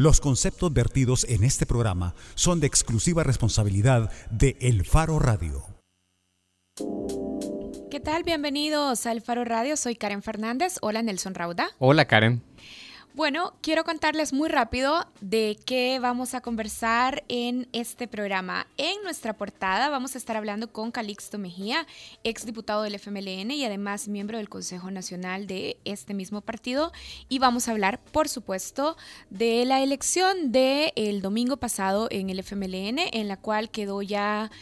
Los conceptos vertidos en este programa son de exclusiva responsabilidad de El Faro Radio. ¿Qué tal? Bienvenidos al Faro Radio. Soy Karen Fernández. Hola Nelson Rauda. Hola Karen. Bueno, quiero contarles muy rápido de qué vamos a conversar en este programa. En nuestra portada vamos a estar hablando con Calixto Mejía, exdiputado del FMLN y además miembro del Consejo Nacional de este mismo partido. Y vamos a hablar, por supuesto, de la elección del domingo pasado en el FMLN, en la cual quedó ya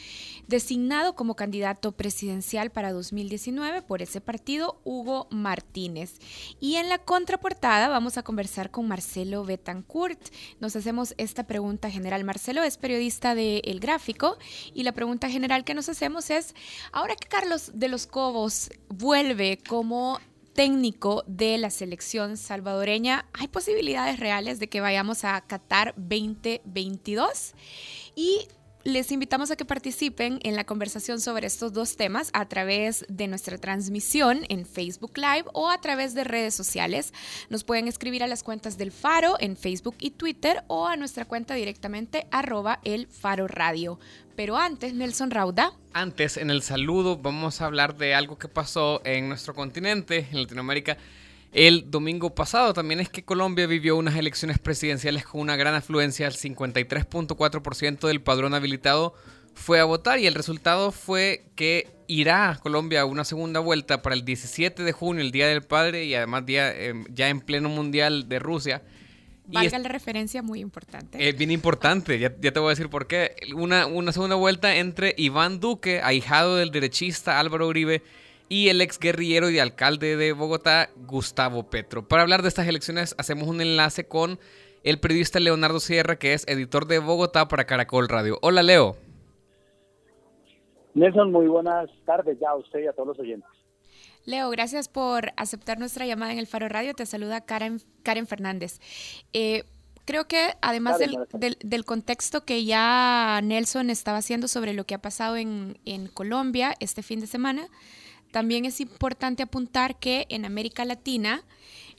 designado como candidato presidencial para 2019 por ese partido, Hugo Martínez. Y en la contraportada vamos a conversar con Marcelo Betancourt. Nos hacemos esta pregunta general. Marcelo es periodista de El Gráfico y la pregunta general que nos hacemos es, ahora que Carlos de los Cobos vuelve como técnico de la selección salvadoreña, ¿hay posibilidades reales de que vayamos a Qatar 2022? Y les invitamos a que participen en la conversación sobre estos dos temas a través de nuestra transmisión en Facebook Live o a través de redes sociales. Nos pueden escribir a las cuentas del Faro en Facebook y Twitter o a nuestra cuenta directamente arroba el Faro Radio. Pero antes, Nelson Rauda. Antes, en el saludo, vamos a hablar de algo que pasó en nuestro continente, en Latinoamérica el domingo pasado. También es que Colombia vivió unas elecciones presidenciales con una gran afluencia. El 53.4% del padrón habilitado fue a votar y el resultado fue que irá a Colombia a una segunda vuelta para el 17 de junio, el Día del Padre y además día, em, ya en pleno mundial de Rusia. Valga la referencia muy importante. Es bien importante, ya, te voy a decir por qué. Una, una segunda vuelta entre Iván Duque, ahijado del derechista Álvaro Uribe, y el ex guerrillero y alcalde de Bogotá, Gustavo Petro. Para hablar de estas elecciones, hacemos un enlace con el periodista Leonardo Sierra, que es editor de Bogotá para Caracol Radio. Hola, Leo. Nelson, muy buenas tardes ya a usted y a todos los oyentes. Leo, gracias por aceptar nuestra llamada en el Faro Radio. Te saluda Karen, Karen Fernández. Eh, creo que además del, contexto que ya Nelson estaba haciendo sobre lo que ha pasado en, en Colombia este fin de semana, también es importante apuntar que en América Latina,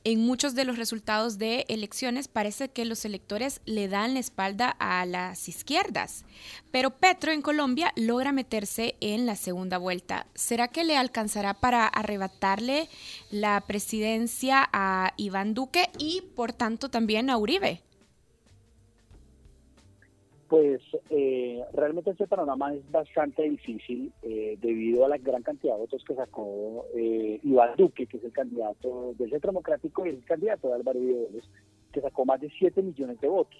en muchos de los resultados de elecciones parece que los electores le dan la espalda a las izquierdas, pero Petro en Colombia logra meterse en la segunda vuelta. ¿Será que le alcanzará para arrebatarle la presidencia a Iván Duque y por tanto también a Uribe? Pues eh, realmente este panorama es bastante difícil eh, debido a la gran cantidad de votos que sacó eh, Iván Duque, que es el candidato del Centro Democrático y el candidato de Álvaro Videos, que sacó más de 7 millones de votos.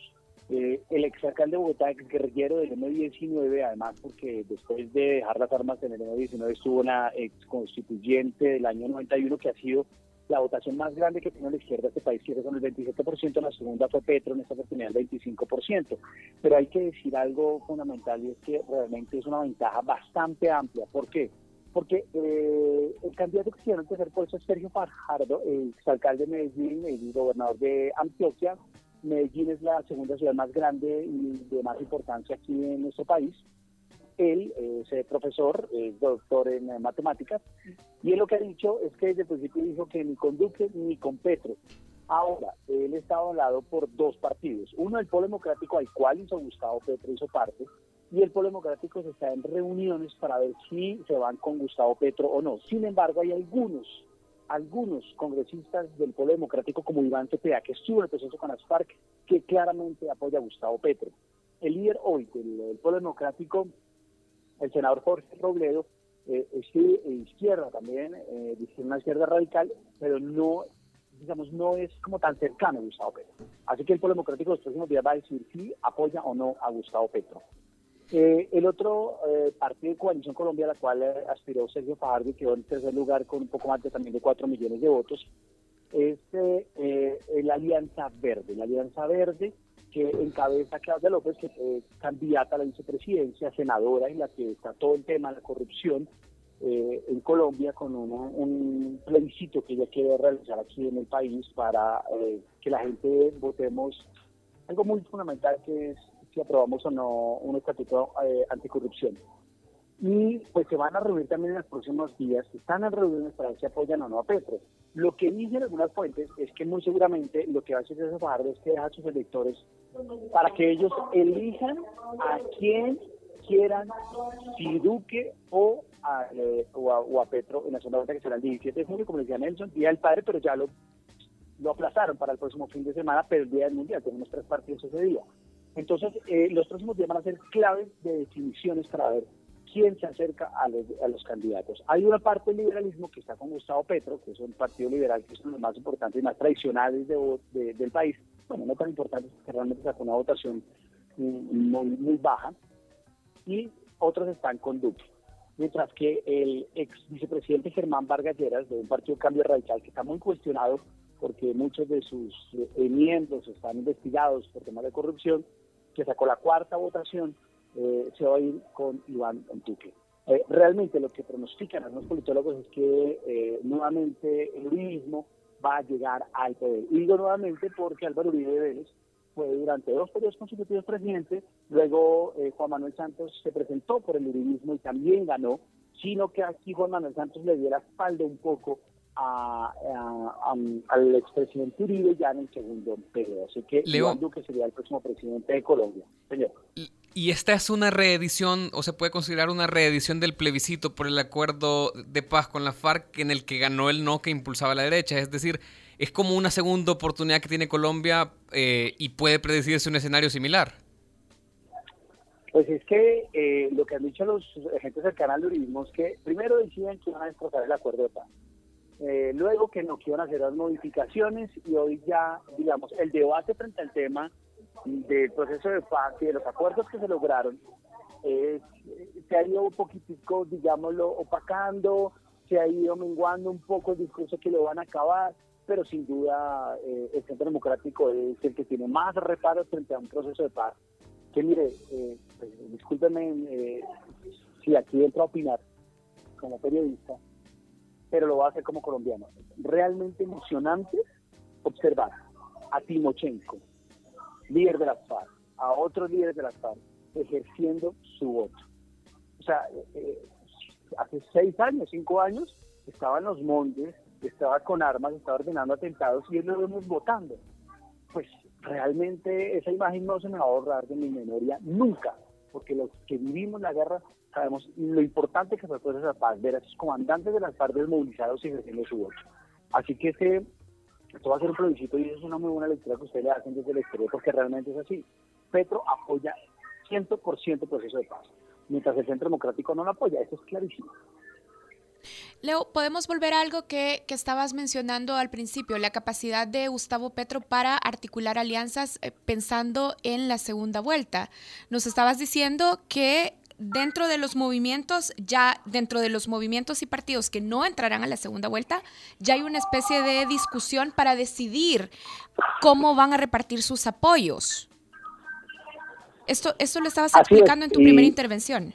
el exalcalde de Bogotá, ex guerrillero del M19, además porque después de dejar las armas en el M19 estuvo una ex constituyente del año 91 que ha sido la votación más grande que tiene la izquierda este país, que con el 27%, la segunda fue Petro, en esta oportunidad el 25%. Pero hay que decir algo fundamental y es que realmente es una ventaja bastante amplia. ¿Por qué? Porque eh, el candidato que tiene que tercer puesto es Sergio Fajardo, el exalcalde de Medellín, el gobernador de Antioquia. Medellín es la segunda ciudad más grande y de más importancia aquí en nuestro país él es profesor, es doctor en eh, matemáticas, y él lo que ha dicho es que desde el principio dijo que ni con Duque ni con Petro. Ahora, él está hablado por dos partidos. Uno, el Polo Democrático, al cual hizo Gustavo Petro, hizo parte, y el Polo Democrático se está en reuniones para ver si se van con Gustavo Petro o no. Sin embargo, hay algunos, algunos congresistas del Polo Democrático, como Iván Cepeda, que estuvo en el proceso con las FARC, que claramente apoya a Gustavo Petro. El líder hoy del Polo Democrático el senador Jorge Robledo eh, es de izquierda también, eh, una izquierda radical, pero no digamos, no es como tan cercano a Gustavo Petro. Así que el Pueblo Democrático los próximos días va a decir si apoya o no a Gustavo Petro. Eh, el otro eh, partido de Coalición Colombia, a la cual aspiró Sergio Fajardo y quedó en tercer lugar con un poco más de también de 4 millones de votos, es la Alianza Verde. La Alianza Verde que encabeza Claudia López, que es candidata a la vicepresidencia, senadora, en la que está todo el tema de la corrupción eh, en Colombia, con un plebiscito que ella quiere realizar aquí en el país para eh, que la gente votemos algo muy fundamental que es si aprobamos o no un estatuto eh, anticorrupción. Y pues se van a reunir también en los próximos días, están en reuniones para ver si apoyan o no a Petro. Lo que dicen algunas fuentes es que muy seguramente lo que va a hacer ese Fajardo es que deja a sus electores para que ellos elijan a quien quieran, si Duque o a, eh, o, a, Petro en la segunda vuelta que será el 17 de junio, como decía Nelson, Día del Padre, pero ya lo, lo aplazaron para el próximo fin de semana, pero el Día del Mundial, tenemos tres partidos ese día. Entonces, eh, los próximos días van a ser claves de definiciones para ver quién se acerca a los, a los candidatos. Hay una parte del liberalismo que está con Gustavo Petro, que es un partido liberal que es uno de los más importantes y más tradicionales de, del país, bueno, no tan importante, porque realmente sacó una votación muy, muy baja, y otros están con Duque. Mientras que el ex vicepresidente Germán Vargas Lleras, de un partido Cambio Radical, que está muy cuestionado porque muchos de sus eh, miembros están investigados por temas de corrupción, que sacó la cuarta votación, eh, se va a ir con Iván Duque. Eh, realmente lo que pronostican algunos politólogos es que eh, nuevamente el uribismo va a llegar al poder. Y digo nuevamente porque Álvaro Uribe Vélez fue durante dos periodos consecutivos presidente, luego Juan Manuel Santos se presentó por el uribismo y también ganó, sino que aquí Juan Manuel Santos le dio la espalda un poco al expresidente Uribe ya en el segundo periodo. Así que Iván Duque sería el próximo presidente de Colombia. Señor. Y esta es una reedición, o se puede considerar una reedición del plebiscito por el acuerdo de paz con la FARC en el que ganó el no que impulsaba la derecha. Es decir, es como una segunda oportunidad que tiene Colombia eh, y puede predecirse un escenario similar. Pues es que eh, lo que han dicho los agentes del canal de Urismo es que primero deciden que van a destrozar el acuerdo de paz. Eh, luego que no quieren hacer las modificaciones y hoy ya, digamos, el debate frente al tema del proceso de paz y de los acuerdos que se lograron, eh, se ha ido un poquitico, digámoslo, opacando, se ha ido menguando un poco el discurso que lo van a acabar, pero sin duda eh, el Centro Democrático es el que tiene más reparos frente a un proceso de paz. Que mire, eh, pues, discúlpeme eh, si aquí entro a opinar como periodista, pero lo voy a hacer como colombiano. Realmente emocionante observar a Timochenko, líder de las FARC, a otros líderes de las FARC, ejerciendo su voto. O sea, eh, eh, hace seis años, cinco años, estaba en los montes, estaba con armas, estaba ordenando atentados y él lo vemos votando. Pues realmente esa imagen no se me va a borrar de mi memoria nunca, porque los que vivimos la guerra sabemos lo importante que fue proceso de paz, ver a esos comandantes de las FARC desmovilizados y ejerciendo su voto. Así que ese esto va a ser un plebiscito y eso es una muy buena lectura que ustedes le hacen desde el exterior porque realmente es así. Petro apoya 100% el proceso de paz, mientras el Centro Democrático no lo apoya, eso es clarísimo. Leo, podemos volver a algo que, que, estabas mencionando al principio, la capacidad de Gustavo Petro para articular alianzas eh, pensando en la segunda vuelta. Nos estabas diciendo que dentro de los movimientos, ya dentro de los movimientos y partidos que no entrarán a la segunda vuelta, ya hay una especie de discusión para decidir cómo van a repartir sus apoyos. Esto, esto lo estabas explicando en tu primera intervención.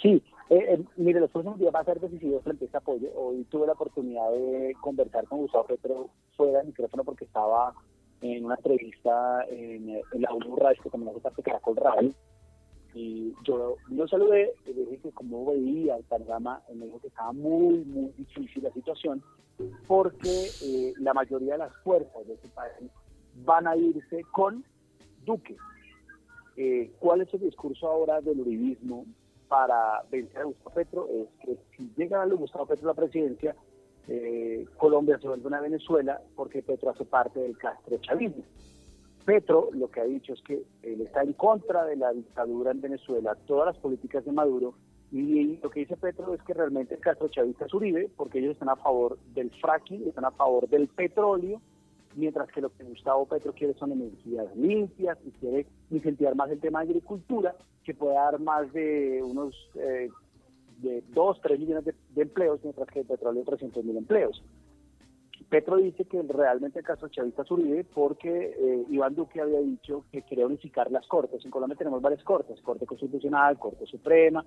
Sí, eh, eh, mire, los próximos días va a ser decisivo frente a este apoyo. Hoy tuve la oportunidad de conversar con Gustavo Petro fuera del micrófono porque estaba en una entrevista en, la UNU Radio, que también hace parte Caracol Radio, y yo lo saludé, le dije que como veía el panorama, me dijo que estaba muy, muy difícil la situación, porque eh, la mayoría de las fuerzas de ese país van a irse con Duque. Eh, ¿Cuál es el discurso ahora del uribismo para vencer a Gustavo Petro? Es que si llega a Gustavo Petro a la presidencia, eh, Colombia se vuelve una Venezuela porque Petro hace parte del Castro chavismo. Petro lo que ha dicho es que él está en contra de la dictadura en Venezuela, todas las políticas de Maduro, y lo que dice Petro es que realmente el Castro Chavista es porque ellos están a favor del fracking, están a favor del petróleo, mientras que lo que Gustavo Petro quiere son energías limpias y quiere incentivar más el tema de agricultura, que puede dar más de unos eh, de 2, 3 millones de, de, empleos, mientras que el petróleo 300 mil empleos. Petro dice que realmente el caso chavista es porque eh, Iván Duque había dicho que quería unificar las cortes. En Colombia tenemos varias cortes, Corte Constitucional, Corte Suprema,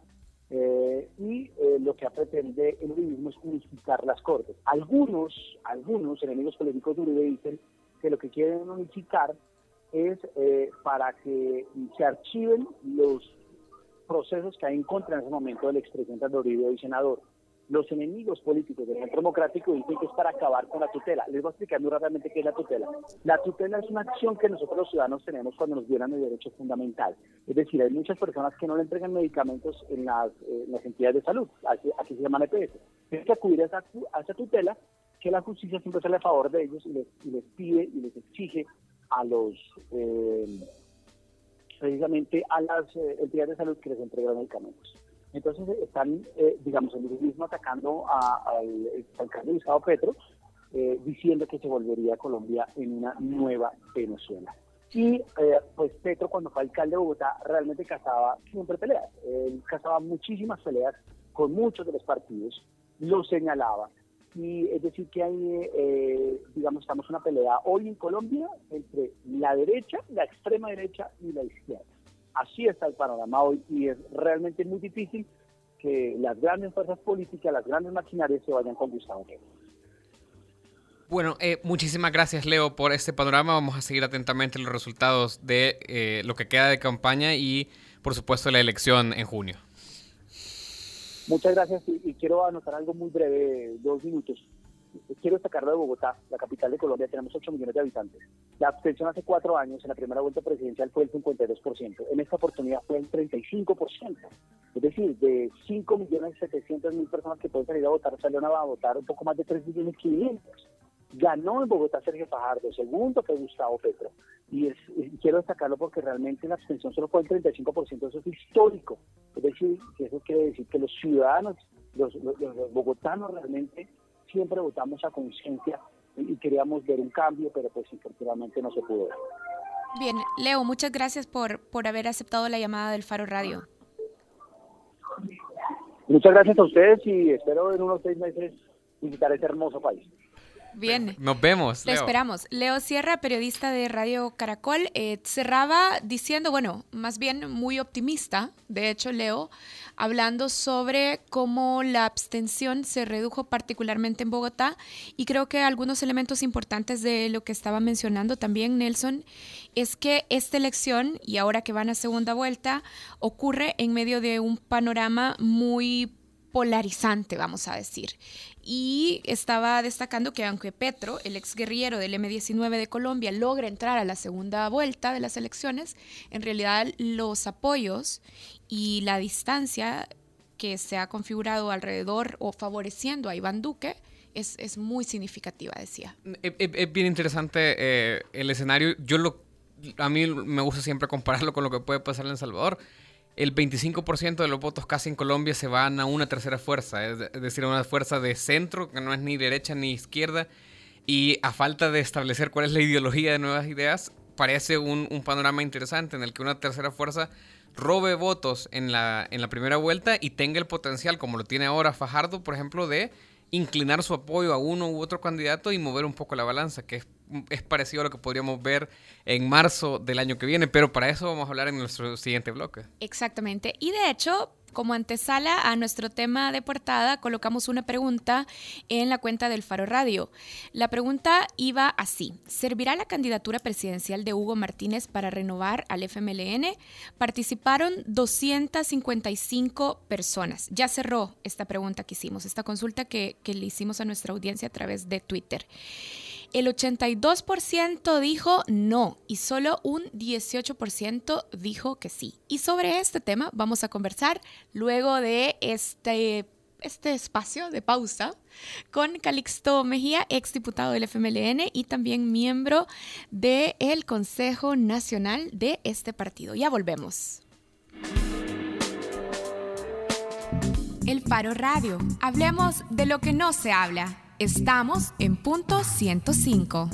eh, y eh, lo que pretende el uribismo es unificar las cortes. Algunos, algunos enemigos políticos de Uribe dicen que lo que quieren unificar es para que se archiven los procesos que hay en contra en ese momento del expresidente de Uribe y senador Los enemigos políticos del centro democrático dicen que es para acabar con la tutela. Les voy a explicar muy rápidamente qué es la tutela. La tutela es una acción que nosotros los ciudadanos tenemos cuando nos violan el derecho fundamental. Es decir, hay muchas personas que no le entregan medicamentos en las, entidades de salud, aquí, se llama EPS. Tienen que acudir a esa, tutela que la justicia siempre sale a favor de ellos y les, y les pide y les exige a los eh, precisamente a las eh, entidades de salud que les entreguen medicamentos. Entonces están, eh, digamos, el mismo atacando al alcalde Gustavo Petro, diciendo que se volvería a Colombia en una nueva Venezuela. Y pues Petro cuando fue alcalde de Bogotá realmente cazaba siempre peleas. Él cazaba muchísimas peleas con muchos de los partidos, lo señalaba, y es decir que hay, eh, digamos, estamos una pelea hoy en Colombia entre la derecha, la extrema derecha y la izquierda. Así está el panorama hoy y es realmente muy difícil que las grandes fuerzas políticas, las grandes maquinarias se vayan con Gustavo Bueno, eh, muchísimas gracias Leo por este panorama. Vamos a seguir atentamente los resultados de eh, lo que queda de campaña y por supuesto la elección en junio. Muchas gracias y, quiero anotar algo muy breve, dos minutos. Quiero destacarlo de Bogotá, la capital de Colombia, tenemos 8 millones de habitantes. La abstención hace cuatro años, en la primera vuelta presidencial, fue el 52%. En esta oportunidad fue el 35%. Es decir, de 5 millones 700 mil personas que pueden salir a votar, salieron a votar un poco más de 3 millones 500. Ganó en Bogotá Sergio Fajardo, segundo fue Gustavo Petro. Y, quiero destacarlo porque realmente la abstención solo fue el 35%, eso es histórico. Es decir, eso quiere decir que los ciudadanos, los, bogotanos realmente siempre votamos a conciencia y, queríamos ver un cambio, pero pues infortunadamente no se pudo ver. Bien, Leo, muchas gracias por, por haber aceptado la llamada del Faro Radio. Muchas gracias a ustedes y espero en unos seis meses visitar este hermoso país. Bien. Nos vemos. Te esperamos. Leo Sierra, periodista de Radio Caracol, eh, cerraba diciendo, bueno, más bien muy optimista, de hecho, Leo, hablando sobre cómo la abstención se redujo particularmente en Bogotá y creo que algunos elementos importantes de lo que estaba mencionando también Nelson es que esta elección y ahora que van a segunda vuelta ocurre en medio de un panorama muy polarizante, vamos a decir. Y estaba destacando que aunque Petro, el ex guerrillero del M-19 de Colombia, logra entrar a la segunda vuelta de las elecciones, en realidad los apoyos y la distancia que se ha configurado alrededor o favoreciendo a Iván Duque es, es muy significativa, decía. Es, bien interesante eh, el escenario. Yo lo, a mí me gusta siempre compararlo con lo que puede pasar en El Salvador el 25% de los votos casi en Colombia se van a una tercera fuerza, es decir, a una fuerza de centro, que no es ni derecha ni izquierda, y a falta de establecer cuál es la ideología de nuevas ideas, parece un, panorama interesante en el que una tercera fuerza robe votos en la, en la primera vuelta y tenga el potencial, como lo tiene ahora Fajardo, por ejemplo, de inclinar su apoyo a uno u otro candidato y mover un poco la balanza, que es es parecido a lo que podríamos ver en marzo del año que viene, pero para eso vamos a hablar en nuestro siguiente bloque. Exactamente. Y de hecho, como antesala a nuestro tema de portada, colocamos una pregunta en la cuenta del Faro Radio. La pregunta iba así: ¿Servirá la candidatura presidencial de Hugo Martínez para renovar al FMLN? Participaron 255 personas. Ya cerró esta pregunta que hicimos, esta consulta que, que le hicimos a nuestra audiencia a través de Twitter el 82% dijo no y solo un 18% dijo que sí. Y sobre este tema vamos a conversar luego de este, este espacio de pausa con Calixto Mejía, exdiputado del FMLN y también miembro del Consejo Nacional de este partido. Ya volvemos. El Faro Radio. Hablemos de lo que no se habla. Estamos en punto 105.